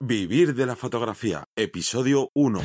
Vivir de la fotografía, episodio 1.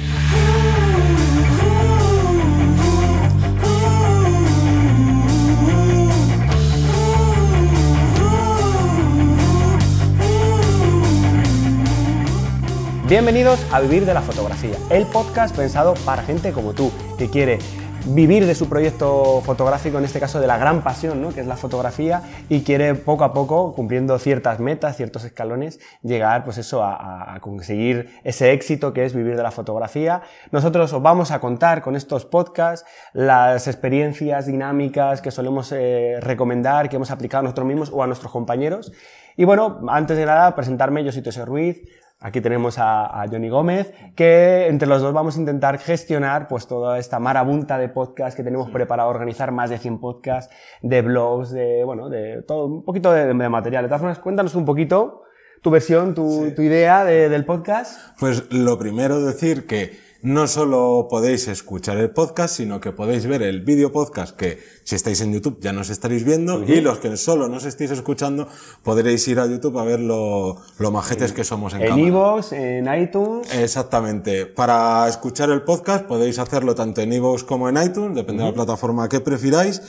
Bienvenidos a Vivir de la Fotografía, el podcast pensado para gente como tú, que quiere vivir de su proyecto fotográfico, en este caso de la gran pasión, ¿no? que es la fotografía, y quiere poco a poco, cumpliendo ciertas metas, ciertos escalones, llegar pues eso, a, conseguir ese éxito que es vivir de la fotografía. Nosotros os vamos a contar con estos podcasts las experiencias dinámicas que solemos eh, recomendar, que hemos aplicado a nosotros mismos o a nuestros compañeros. Y bueno, antes de nada, presentarme, yo soy Tosé Ruiz, Aquí tenemos a, a, Johnny Gómez, que entre los dos vamos a intentar gestionar pues toda esta marabunta de podcasts que tenemos preparado, organizar más de 100 podcasts, de blogs, de, bueno, de todo, un poquito de, de material. De todas formas, cuéntanos un poquito tu versión, tu, sí. tu idea de, del podcast. Pues lo primero decir que no solo podéis escuchar el podcast, sino que podéis ver el vídeo podcast que si estáis en YouTube ya nos estaréis viendo uh -huh. y los que solo nos estéis escuchando podréis ir a YouTube a ver lo, lo majetes sí. que somos en, en cámara. En iVoox, en iTunes. Exactamente. Para escuchar el podcast podéis hacerlo tanto en iVoox como en iTunes, depende uh -huh. de la plataforma que prefiráis.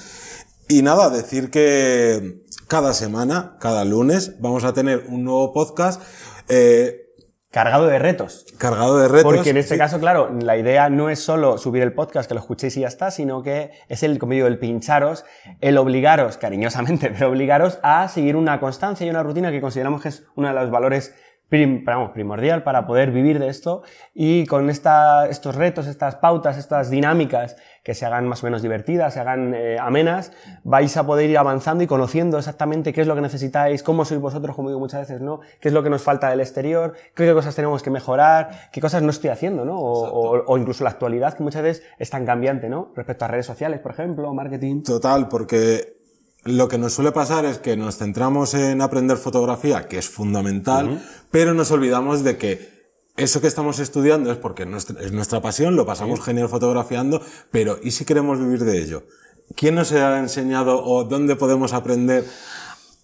Y nada, decir que cada semana, cada lunes, vamos a tener un nuevo podcast. Eh, Cargado de retos. Cargado de retos. Porque en este sí. caso, claro, la idea no es solo subir el podcast, que lo escuchéis y ya está, sino que es el, como digo, el pincharos, el obligaros, cariñosamente, pero obligaros a seguir una constancia y una rutina que consideramos que es uno de los valores prim, vamos, primordial para poder vivir de esto y con esta, estos retos, estas pautas, estas dinámicas que se hagan más o menos divertidas, se hagan eh, amenas, vais a poder ir avanzando y conociendo exactamente qué es lo que necesitáis, cómo sois vosotros, como digo muchas veces, ¿no? Qué es lo que nos falta del exterior, qué cosas tenemos que mejorar, qué cosas no estoy haciendo, ¿no? O, o, o, incluso la actualidad que muchas veces es tan cambiante, ¿no? Respecto a redes sociales, por ejemplo, marketing. Total, porque lo que nos suele pasar es que nos centramos en aprender fotografía, que es fundamental, uh -huh. pero nos olvidamos de que eso que estamos estudiando es porque es nuestra pasión, lo pasamos sí. genial fotografiando, pero ¿y si queremos vivir de ello? ¿Quién nos ha enseñado o dónde podemos aprender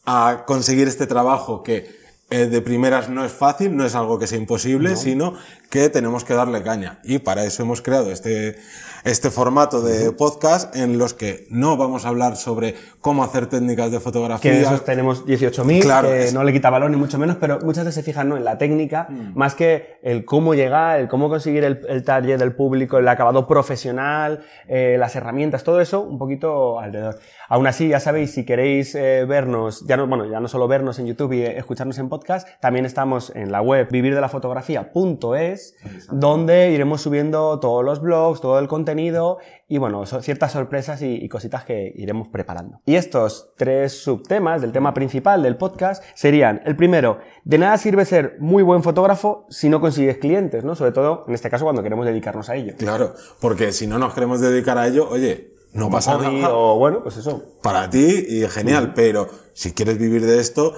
a conseguir este trabajo que eh, de primeras no es fácil, no es algo que sea imposible, no. sino que tenemos que darle caña. Y para eso hemos creado este, este formato de podcast en los que no vamos a hablar sobre cómo hacer técnicas de fotografía. Que de esos tenemos 18.000, claro, que es... no le quita valor ni mucho menos, pero muchas veces se fijan ¿no? en la técnica, mm. más que el cómo llegar, el cómo conseguir el, el taller del público, el acabado profesional, eh, las herramientas, todo eso un poquito alrededor. Aún así, ya sabéis, si queréis eh, vernos, ya no, bueno, ya no solo vernos en YouTube y escucharnos en podcast, también estamos en la web vivirdelafotografía.es, donde iremos subiendo todos los blogs, todo el contenido y bueno, ciertas sorpresas y, y, cositas que iremos preparando. Y estos tres subtemas del tema principal del podcast serían, el primero, de nada sirve ser muy buen fotógrafo si no consigues clientes, ¿no? Sobre todo, en este caso, cuando queremos dedicarnos a ello. Claro, porque si no nos queremos dedicar a ello, oye, no pasa nada. O bueno, pues eso. Para ti y genial, pero si quieres vivir de esto,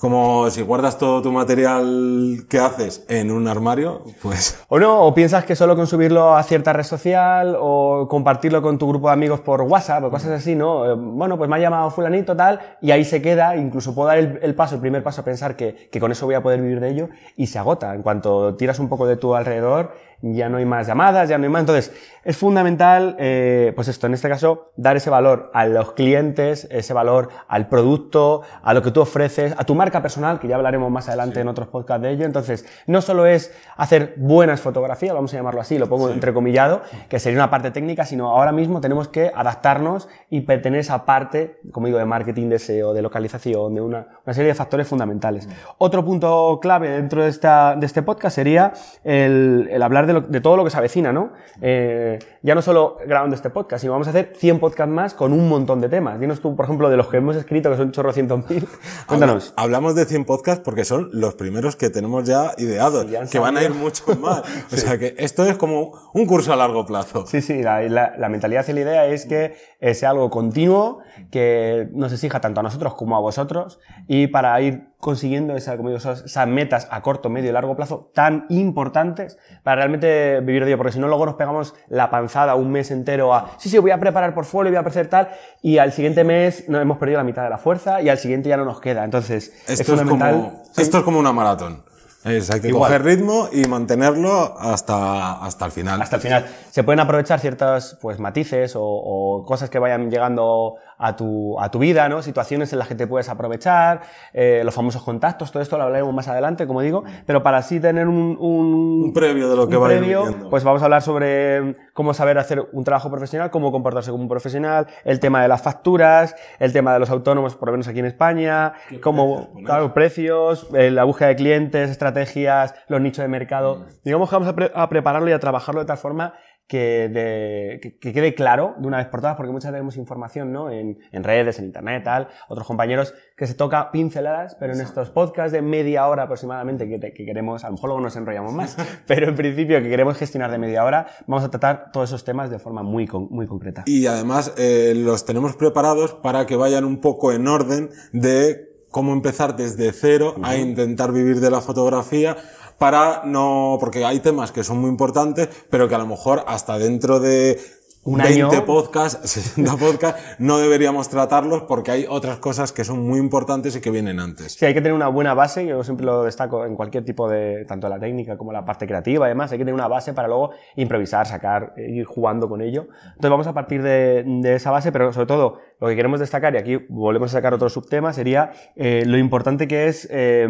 como si guardas todo tu material que haces en un armario, pues... O no, o piensas que solo con subirlo a cierta red social o compartirlo con tu grupo de amigos por WhatsApp o cosas así, ¿no? Eh, bueno, pues me ha llamado fulanito tal y ahí se queda, incluso puedo dar el, paso, el primer paso a pensar que, que con eso voy a poder vivir de ello y se agota. En cuanto tiras un poco de tu alrededor, ya no hay más llamadas, ya no hay más. Entonces, es fundamental, eh, pues esto, en este caso, dar ese valor a los clientes, ese valor al producto, a lo que tú ofreces, a tu marca personal, que ya hablaremos más adelante sí. en otros podcasts de ello. Entonces, no solo es hacer buenas fotografías, vamos a llamarlo así, lo pongo sí. entrecomillado, que sería una parte técnica, sino ahora mismo tenemos que adaptarnos y tener esa parte, como digo, de marketing, de SEO, de localización, de una, una serie de factores fundamentales. Mm. Otro punto clave dentro de, esta, de este podcast sería el, el hablar de de, lo, de, todo lo que se avecina, ¿no? Eh, ya no solo grabando este podcast, sino vamos a hacer 100 podcasts más con un montón de temas. Dinos tú, por ejemplo, de los que hemos escrito, que son chorrocientos mil. Cuéntanos. Hablamos de 100 podcasts porque son los primeros que tenemos ya ideados, sí, ya que van a ir mucho más. sí. O sea que esto es como un curso a largo plazo. Sí, sí, la, la, la mentalidad y la idea es que sea algo continuo, que nos exija tanto a nosotros como a vosotros y para ir consiguiendo esa, como digo, esas, esas, metas a corto, medio y largo plazo tan importantes para realmente vivir de ello, porque si no luego nos pegamos la panzada un mes entero a, sí, sí, voy a preparar portfolio, voy a hacer tal, y al siguiente mes nos hemos perdido la mitad de la fuerza y al siguiente ya no nos queda. Entonces, esto es, fundamental. Es como, esto es como una maratón. Es, hay que Igual. coger ritmo y mantenerlo hasta, hasta el final. hasta el final. Se pueden aprovechar ciertos pues, matices o, o cosas que vayan llegando a tu, a tu vida, ¿no? situaciones en las que te puedes aprovechar, eh, los famosos contactos, todo esto lo hablaremos más adelante, como digo, pero para así tener un, un, Un previo de lo que va a ir pues vamos a hablar sobre cómo saber hacer un trabajo profesional, cómo comportarse como un profesional, el tema de las facturas, el tema de los autónomos, por lo menos aquí en España, cómo, poner? claro, precios, eh, la búsqueda de clientes, estrategias, los nichos de mercado. Digamos que vamos a, pre- a prepararlo y a trabajarlo de tal forma que, de- que- que quede claro de una vez por todas, porque muchas veces vemos información ¿no? en, en redes, en internet, tal, otros compañeros que se toca pinceladas, pero en estos podcasts de media hora aproximadamente que, te- que queremos, a lo mejor luego nos enrollamos más, pero en principio que queremos gestionar de media hora, vamos a tratar todos esos temas de forma muy, con- muy concreta. Y además eh, los tenemos preparados para que vayan un poco en orden de cómo empezar desde cero a intentar vivir de la fotografía para no, porque hay temas que son muy importantes, pero que a lo mejor hasta dentro de Un 20 año. podcasts, 60 podcasts, no deberíamos tratarlos porque hay otras cosas que son muy importantes y que vienen antes. Sí, hay que tener una buena base, yo siempre lo destaco en cualquier tipo de, tanto la técnica como la parte creativa, además, hay que tener una base para luego improvisar, sacar, eh, ir jugando con ello. Entonces vamos a partir de, de esa base, pero sobre todo lo que queremos destacar, y aquí volvemos a sacar otro subtema, sería eh, lo importante que es eh,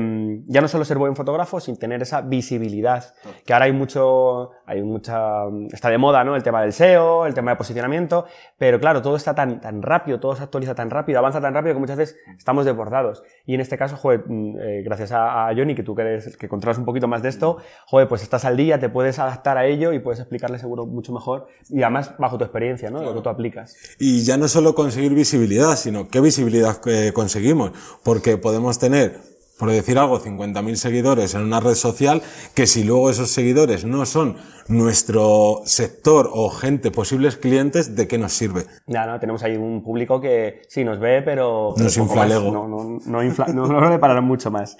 ya no solo ser buen fotógrafo, sin tener esa visibilidad, que ahora hay mucho, hay mucha, está de moda, ¿no? El tema del SEO, el tema de posicionamiento, pero claro, todo está tan, tan rápido, todo se actualiza tan rápido, avanza tan rápido que muchas veces estamos desbordados. Y en este caso, joder, mm, eh, gracias a, a Johnny, que tú que, eres, que controlas un poquito más de esto, joder, pues estás al día, te puedes adaptar a ello y puedes explicarle seguro mucho mejor y además bajo tu experiencia, ¿no? Lo que tú aplicas. Y ya no solo conseguir visibilidad, sino qué visibilidad eh, conseguimos. Porque podemos tener, por decir algo, 50.000 seguidores en una red social, que si luego esos seguidores no son nuestro sector o gente, posibles clientes, ¿de qué nos sirve? Ya, ¿no? Tenemos ahí un público que sí nos ve, pero... Nos pero poco infla el más. ego. No, no, no, infla- no, no le pararán mucho más.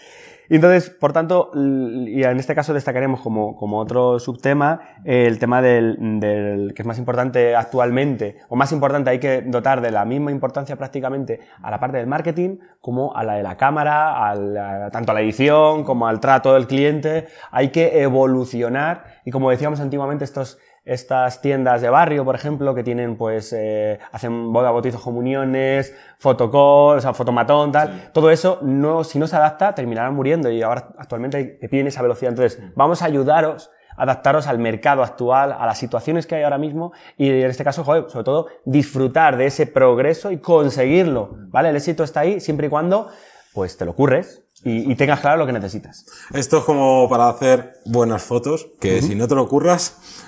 Y entonces, por tanto, y en este caso destacaremos como, otro subtema el tema del, del que es más importante actualmente, o más importante, hay que dotar de la misma importancia prácticamente a la parte del marketing como a la de la cámara, a la- tanto a la edición como al trato del cliente. Hay que evolucionar y como decíamos antiguamente, estos estas tiendas de barrio, por ejemplo, que tienen, pues, eh, hacen boda, bautizos, comuniones, fotocall, o sea, fotomatón, tal. Todo eso, no, si no se adapta, terminarán muriendo y ahora actualmente te piden esa velocidad. Entonces, vamos a ayudaros, a adaptaros al mercado actual, a las situaciones que hay ahora mismo y en este caso, joder, sobre todo, disfrutar de ese progreso y conseguirlo, ¿vale? El éxito está ahí siempre y cuando, pues, te lo curres y, y tengas claro lo que necesitas. Esto es como para hacer buenas fotos, que si no te lo curras,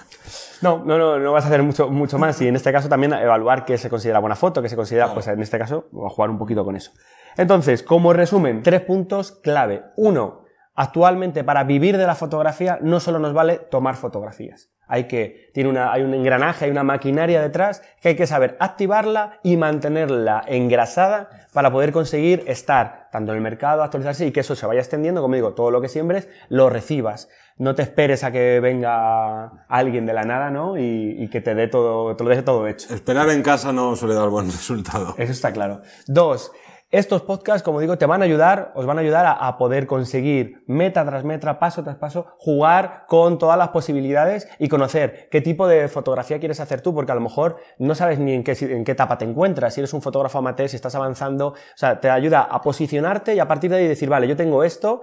No, no, no, no vas a hacer mucho, mucho más y en este caso también evaluar qué se considera buena foto, qué se considera, pues en este caso, jugar un poquito con eso. Entonces, como resumen, tres puntos clave. Uno, actualmente para vivir de la fotografía no solo nos vale tomar fotografías. Hay que, tiene una, hay un engranaje, hay una maquinaria detrás que hay que saber activarla y mantenerla engrasada para poder conseguir estar tanto en el mercado, actualizarse y que eso se vaya extendiendo, como digo, todo lo que siembres lo recibas. No te esperes a que venga alguien de la nada, ¿no? Y, y que te dé todo, te lo deje todo hecho. esperar en casa no suele dar buen resultado. Eso está claro. Dos, estos podcasts, como digo, te van a ayudar, os van a ayudar a, a poder conseguir meta tras meta, paso tras paso, jugar con todas las posibilidades y conocer qué tipo de fotografía quieres hacer tú, porque a lo mejor no sabes ni en qué, en qué etapa te encuentras, si eres un fotógrafo amateur, si estás avanzando, o sea, te ayuda a posicionarte y a partir de ahí decir, vale, yo tengo esto,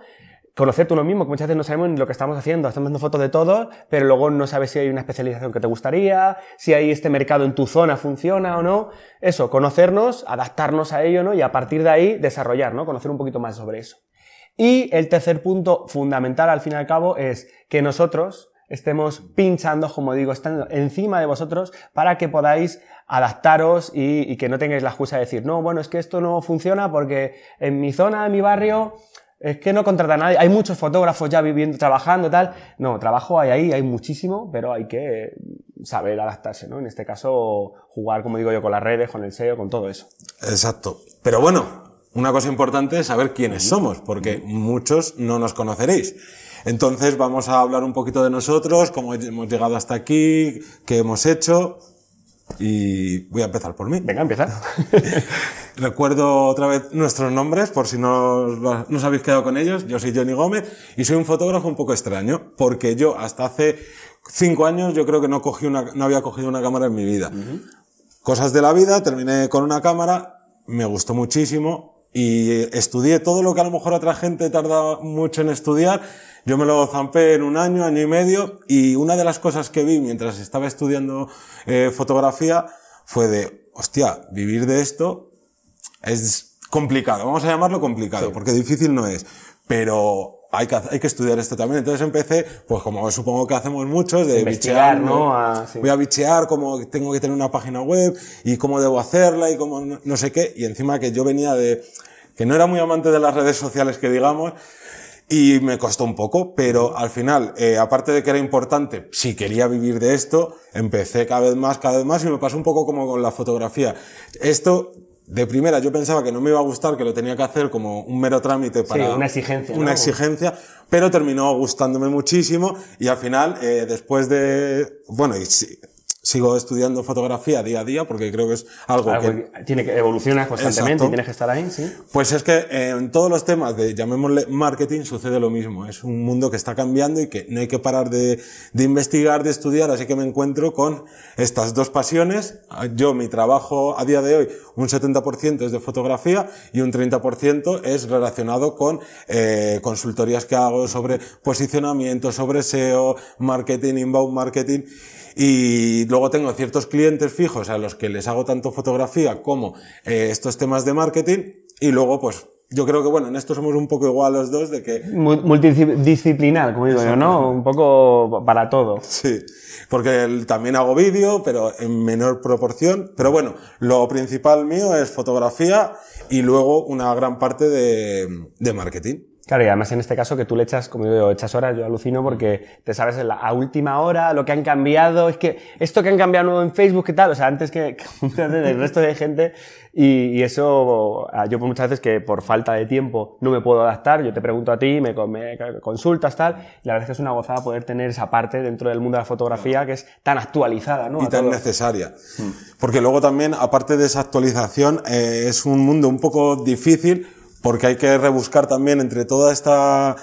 conocerte uno mismo, que muchas veces no sabemos lo que estamos haciendo, estamos haciendo fotos de todo, pero luego no sabes si hay una especialización que te gustaría, si hay este mercado en tu zona funciona o no. Eso, conocernos, adaptarnos a ello, ¿no? Y a partir de ahí desarrollar, ¿no? Conocer un poquito más sobre eso. Y el tercer punto fundamental al fin y al cabo es que nosotros estemos pinchando, como digo, estando encima de vosotros para que podáis adaptaros y, y que no tengáis la excusa de decir, no, bueno, es que esto no funciona porque en mi zona, en mi barrio, es que no contrata a nadie. Hay muchos fotógrafos ya viviendo, trabajando, tal. No, trabajo hay ahí, hay muchísimo, pero hay que saber adaptarse, ¿no? En este caso, jugar, como digo yo, con las redes, con el SEO, con todo eso. Exacto. Pero bueno, una cosa importante es saber quiénes somos, porque muchos no nos conoceréis. Entonces vamos a hablar un poquito de nosotros, cómo hemos llegado hasta aquí, qué hemos hecho. Y voy a empezar por mí. Venga, empieza. recuerdo otra vez nuestros nombres, por si no os, habéis quedado con ellos. Yo soy Johnny Gómez y soy un fotógrafo un poco extraño, porque yo hasta hace cinco años yo creo que no, cogí una, no había cogido una cámara en mi vida. Cosas de la vida, terminé con una cámara, me gustó muchísimo y estudié todo lo que a lo mejor otra gente tarda mucho en estudiar. Yo me lo zampé en un año, año y medio y una de las cosas que vi mientras estaba estudiando eh, fotografía fue de, hostia, vivir de esto es complicado, vamos a llamarlo complicado, porque difícil no es, pero hay que, hay que estudiar esto también. Entonces empecé, pues como supongo que hacemos muchos, de bichear, ¿no? A- sí. Voy a bichear cómo tengo que tener una página web y cómo debo hacerla y cómo no, no sé qué. Y encima que yo venía de, que no era muy amante de las redes sociales que digamos, y me costó un poco, pero al final, eh, aparte de que era importante, si quería vivir de esto, empecé cada vez más, cada vez más, y me pasó un poco como con la fotografía. Esto, de primera, yo pensaba que no me iba a gustar, que lo tenía que hacer como un mero trámite para... una exigencia, Una ¿no? exigencia, pero terminó gustándome muchísimo, y al final, eh, después de... Bueno, y sigo estudiando fotografía día a día, porque creo que es algo Algo que... tiene que evolucionar constantemente Exacto. y tienes que estar ahí, sí. Pues es que eh, en todos los temas de, llamémosle marketing, sucede lo mismo. Es un mundo que está cambiando y que no hay que parar de, de investigar, de estudiar, así que me encuentro con estas dos pasiones. Yo, mi trabajo a día de hoy, un 70% es de fotografía y un 30% es relacionado con eh, consultorías que hago sobre posicionamiento, sobre SEO, marketing, inbound marketing. Y luego tengo ciertos clientes fijos a los que les hago tanto fotografía como eh, estos temas de marketing. Y luego, pues, yo creo que, bueno, en esto somos un poco igual los dos de que, Mu- Multidisciplinar, como digo yo, ¿no? Un poco para todo. sí, porque también hago vídeo, pero en menor proporción. Pero bueno, lo principal mío es fotografía y luego una gran parte de, de marketing. Claro, y además en este caso que tú le echas, como digo, yo, echas horas, yo alucino porque te sabes en la, a última hora lo que han cambiado, es que esto que han cambiado nuevo en Facebook, ¿qué tal? O sea, antes que, que del resto de gente y, y eso, ah, yo muchas veces que por falta de tiempo no me puedo adaptar, yo te pregunto a ti, me, me consultas, tal, y la verdad es que es una gozada poder tener esa parte dentro del mundo de la fotografía que es tan actualizada, ¿no? y A tan todo. necesaria. Porque luego también, aparte de esa actualización, eh, es un mundo un poco difícil porque hay que rebuscar también entre toda esta...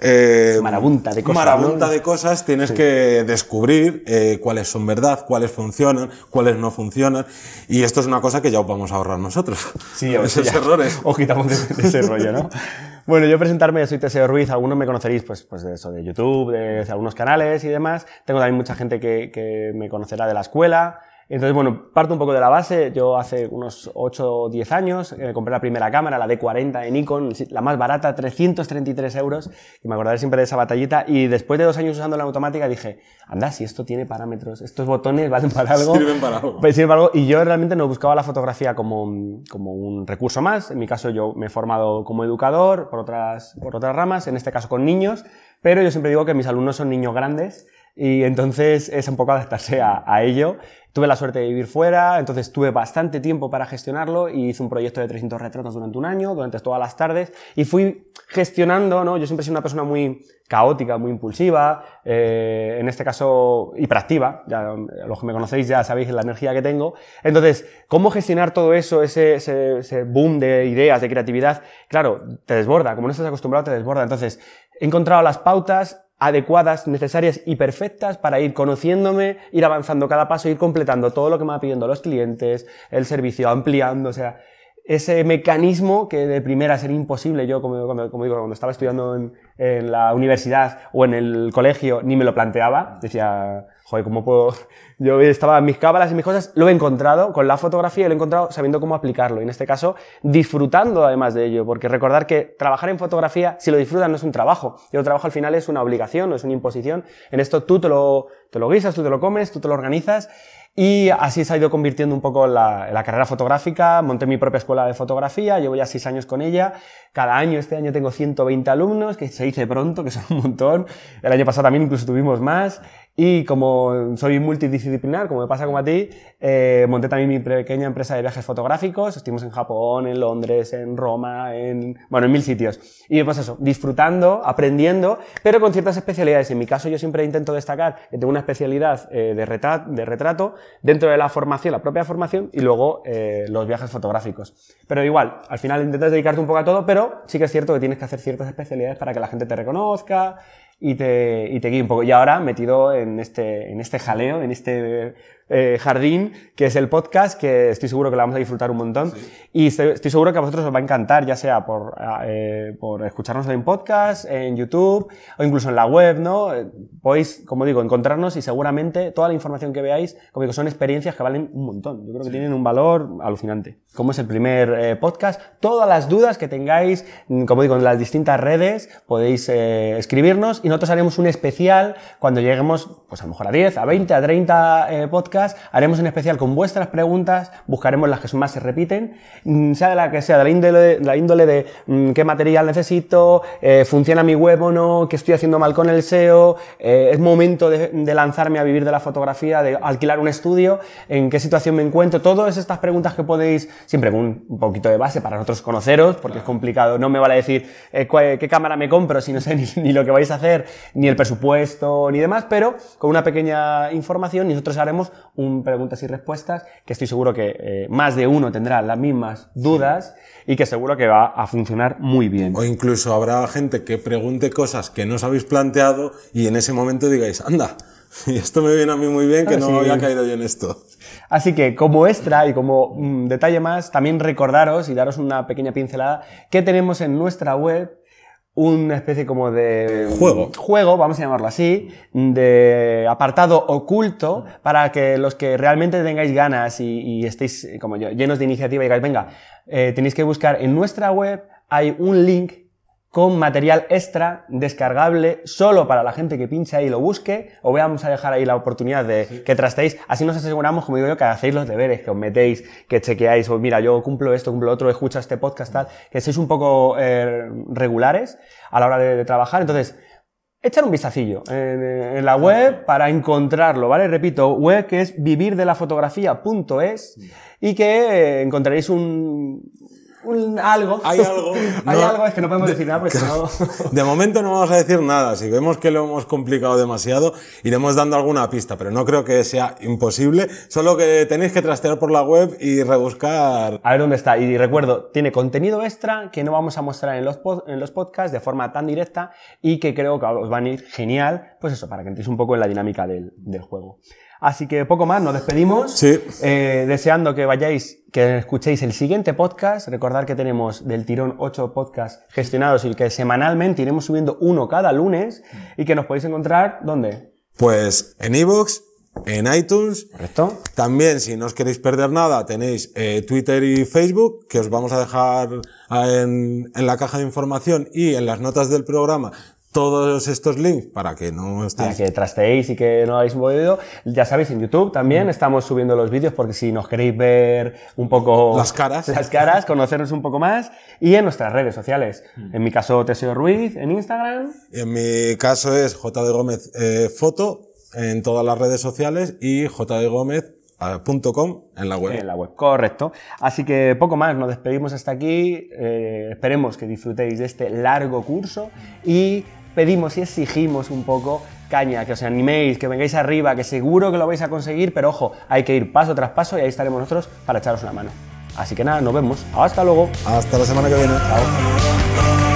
eh, Marabunta de cosas, marabunta ¿no? de cosas, tienes que descubrir eh, cuáles son verdad, cuáles funcionan, cuáles no funcionan. Y esto es una cosa que ya os vamos a ahorrar nosotros. Sí, o esos ya errores. Os quitamos de, de ese rollo, ¿no? Bueno, yo presentarme, soy Teseo Ruiz, algunos me conoceréis pues, pues de eso, de YouTube, de, de algunos canales y demás. Tengo también mucha gente que, que me conocerá de la escuela. Entonces, bueno, parto un poco de la base. Yo hace unos 8 o 10 años eh, compré la primera cámara, la D40 de Nikon, la más barata, 333 euros. Y me acordaré siempre de esa batallita. Y después de dos años usando la automática dije, anda, si esto tiene parámetros, estos botones valen para algo. Sirven para algo. Pues, sin embargo, y yo realmente no buscaba la fotografía como, un- como un recurso más. En mi caso, yo me he formado como educador por otras, por otras ramas, en este caso con niños, pero yo siempre digo que mis alumnos son niños grandes y entonces es un poco adaptarse a, a ello. Tuve la suerte de vivir fuera, entonces tuve bastante tiempo para gestionarlo y hice un proyecto de 300 retratos durante un año, durante todas las tardes, y fui gestionando, ¿no? Yo siempre he sido una persona muy caótica, muy impulsiva, eh, en este caso hiperactiva, ya, eh, los que me conocéis ya sabéis la energía que tengo. Entonces, ¿cómo gestionar todo eso, ese, ese, ese boom de ideas, de creatividad? Claro, te desborda, como no estás acostumbrado, te desborda. Entonces, he encontrado las pautas adecuadas, necesarias y perfectas para ir conociéndome, ir avanzando cada paso, ir completando todo lo que me va pidiendo los clientes, el servicio, ampliando, o sea, ese mecanismo que de primera sería imposible. Yo, como digo, cuando estaba estudiando en, en la universidad o en el colegio, ni me lo planteaba. Decía, joder, ¿cómo puedo? Yo estaba en mis cábalas y mis cosas, lo he encontrado con la fotografía y lo he encontrado sabiendo cómo aplicarlo. Y en este caso, disfrutando además de ello, porque recordar que trabajar en fotografía, si lo disfrutas, no es un trabajo. Y el trabajo al final es una obligación, no es una imposición. En esto tú te lo, te lo guisas, tú te lo comes, tú te lo organizas. Y así se ha ido convirtiendo un poco la, la carrera fotográfica. Monté mi propia escuela de fotografía, llevo ya seis años con ella. Cada año, este año tengo 120 alumnos, que se dice pronto, que son un montón. El año pasado también incluso tuvimos más. Y como soy multidisciplinar, como me pasa como a ti, eh, monté también mi pequeña empresa de viajes fotográficos. Estuvimos en Japón, en Londres, en Roma, en, bueno, en mil sitios. Y pues eso, disfrutando, aprendiendo, pero con ciertas especialidades. En mi caso yo siempre intento destacar que tengo una especialidad eh, de, retrato, de retrato dentro de la formación, la propia formación, y luego eh, los viajes fotográficos. Pero igual, al final intentas dedicarte un poco a todo, pero sí que es cierto que tienes que hacer ciertas especialidades para que la gente te reconozca, y te, y te guíe un poco. Y ahora metido en este, en este jaleo, en este eh, jardín, que es el podcast, que estoy seguro que lo vamos a disfrutar un montón. Y estoy, seguro que a vosotros os va a encantar, ya sea por, eh, por escucharnos en podcast, en YouTube o incluso en la web, ¿no? Podéis, como digo, encontrarnos y seguramente toda la información que veáis, como digo, son experiencias que valen un montón. Yo creo que tienen un valor alucinante. Como es el primer eh, podcast, todas las dudas que tengáis, como digo, en las distintas redes, podéis eh, escribirnos y nosotros haremos un especial cuando lleguemos, pues a lo mejor a 10, a 20, a 30 podcasts haremos un especial con vuestras preguntas, buscaremos las que más se repiten, mm, sea de la que sea, de la índole, la índole de mm, qué material necesito, eh, funciona mi web o no, qué estoy haciendo mal con el SEO, eh, es momento de, lanzarme a vivir de la fotografía, de alquilar un estudio, en qué situación me encuentro, todas estas preguntas que podéis, siempre con un poquito de base para nosotros conoceros, porque es complicado, no me vale decir eh, qué cámara me compro si no sé ni, ni, lo que vais a hacer, ni el presupuesto, ni demás, pero con una pequeña información nosotros haremos un preguntas y respuestas que estoy seguro que eh, más de uno tendrá las mismas dudas y que seguro que va a funcionar muy bien. O incluso habrá gente que pregunte cosas que no os habéis planteado y en ese momento digáis, anda, y esto me viene a mí muy bien que no había caído yo en esto. Así que como extra y como mm, detalle más, también recordaros y daros una pequeña pincelada que tenemos en nuestra web una especie como de juego. juego, vamos a llamarlo así, de apartado oculto para que los que realmente tengáis ganas y, estéis como yo, llenos de iniciativa y digáis, venga, eh, tenéis que buscar en nuestra web, hay un link con material extra descargable solo para la gente que pinche ahí y lo busque. Os vamos a dejar ahí la oportunidad de que trasteis. Así nos aseguramos, como digo yo, que hacéis los deberes, que os metéis, que chequeáis, o mira, yo cumplo esto, cumplo otro, escucho este podcast, tal, que seáis un poco eh, regulares a la hora de, trabajar. Entonces, echar un vistacillo en, la web para encontrarlo, ¿vale? Repito, web que es vivirdelafotografía.es y que eh, encontraréis un, algo. Hay algo. Hay algo, es que no podemos decir nada porque no... De momento no vamos a decir nada. Si vemos que lo hemos complicado demasiado, iremos dando alguna pista, pero no creo que sea imposible. Solo que tenéis que trastear por la web y rebuscar. A ver dónde está. Y recuerdo, tiene contenido extra que no vamos a mostrar en los, en los podcasts de forma tan directa y que creo que os van a ir genial, pues eso, para que entréis un poco en la dinámica del, del juego. Así que poco más, nos despedimos. Sí. Eh, deseando que vayáis, que escuchéis el siguiente podcast. Recordad que tenemos del tirón 8 podcasts gestionados y que semanalmente iremos subiendo uno cada lunes y que nos podéis encontrar, ¿dónde? Pues en iVoox, en iTunes. Correcto. También, si no os queréis perder nada, tenéis eh, Twitter y Facebook, que os vamos a dejar en, en, la caja de información y en las notas del programa todos estos links para que no estéis... Para que trasteéis y que no habéis movido. Ya sabéis, en YouTube también estamos subiendo los vídeos porque si nos queréis ver un poco... Las caras. Las caras, conocernos un poco más. Y en nuestras redes sociales. En mi caso, Teseo Ruiz, en Instagram. En mi caso es JD Gómez eh, Foto en todas las redes sociales y Gómez .com en la web. En la web, correcto. Así que poco más, nos despedimos hasta aquí. Eh, esperemos que disfrutéis de este largo curso y pedimos y exigimos un poco caña, que os animéis, que vengáis arriba, que seguro que lo vais a conseguir, pero ojo, hay que ir paso tras paso y ahí estaremos nosotros para echaros una mano. Así que nada, nos vemos. Hasta luego. Hasta la semana que viene. Chao.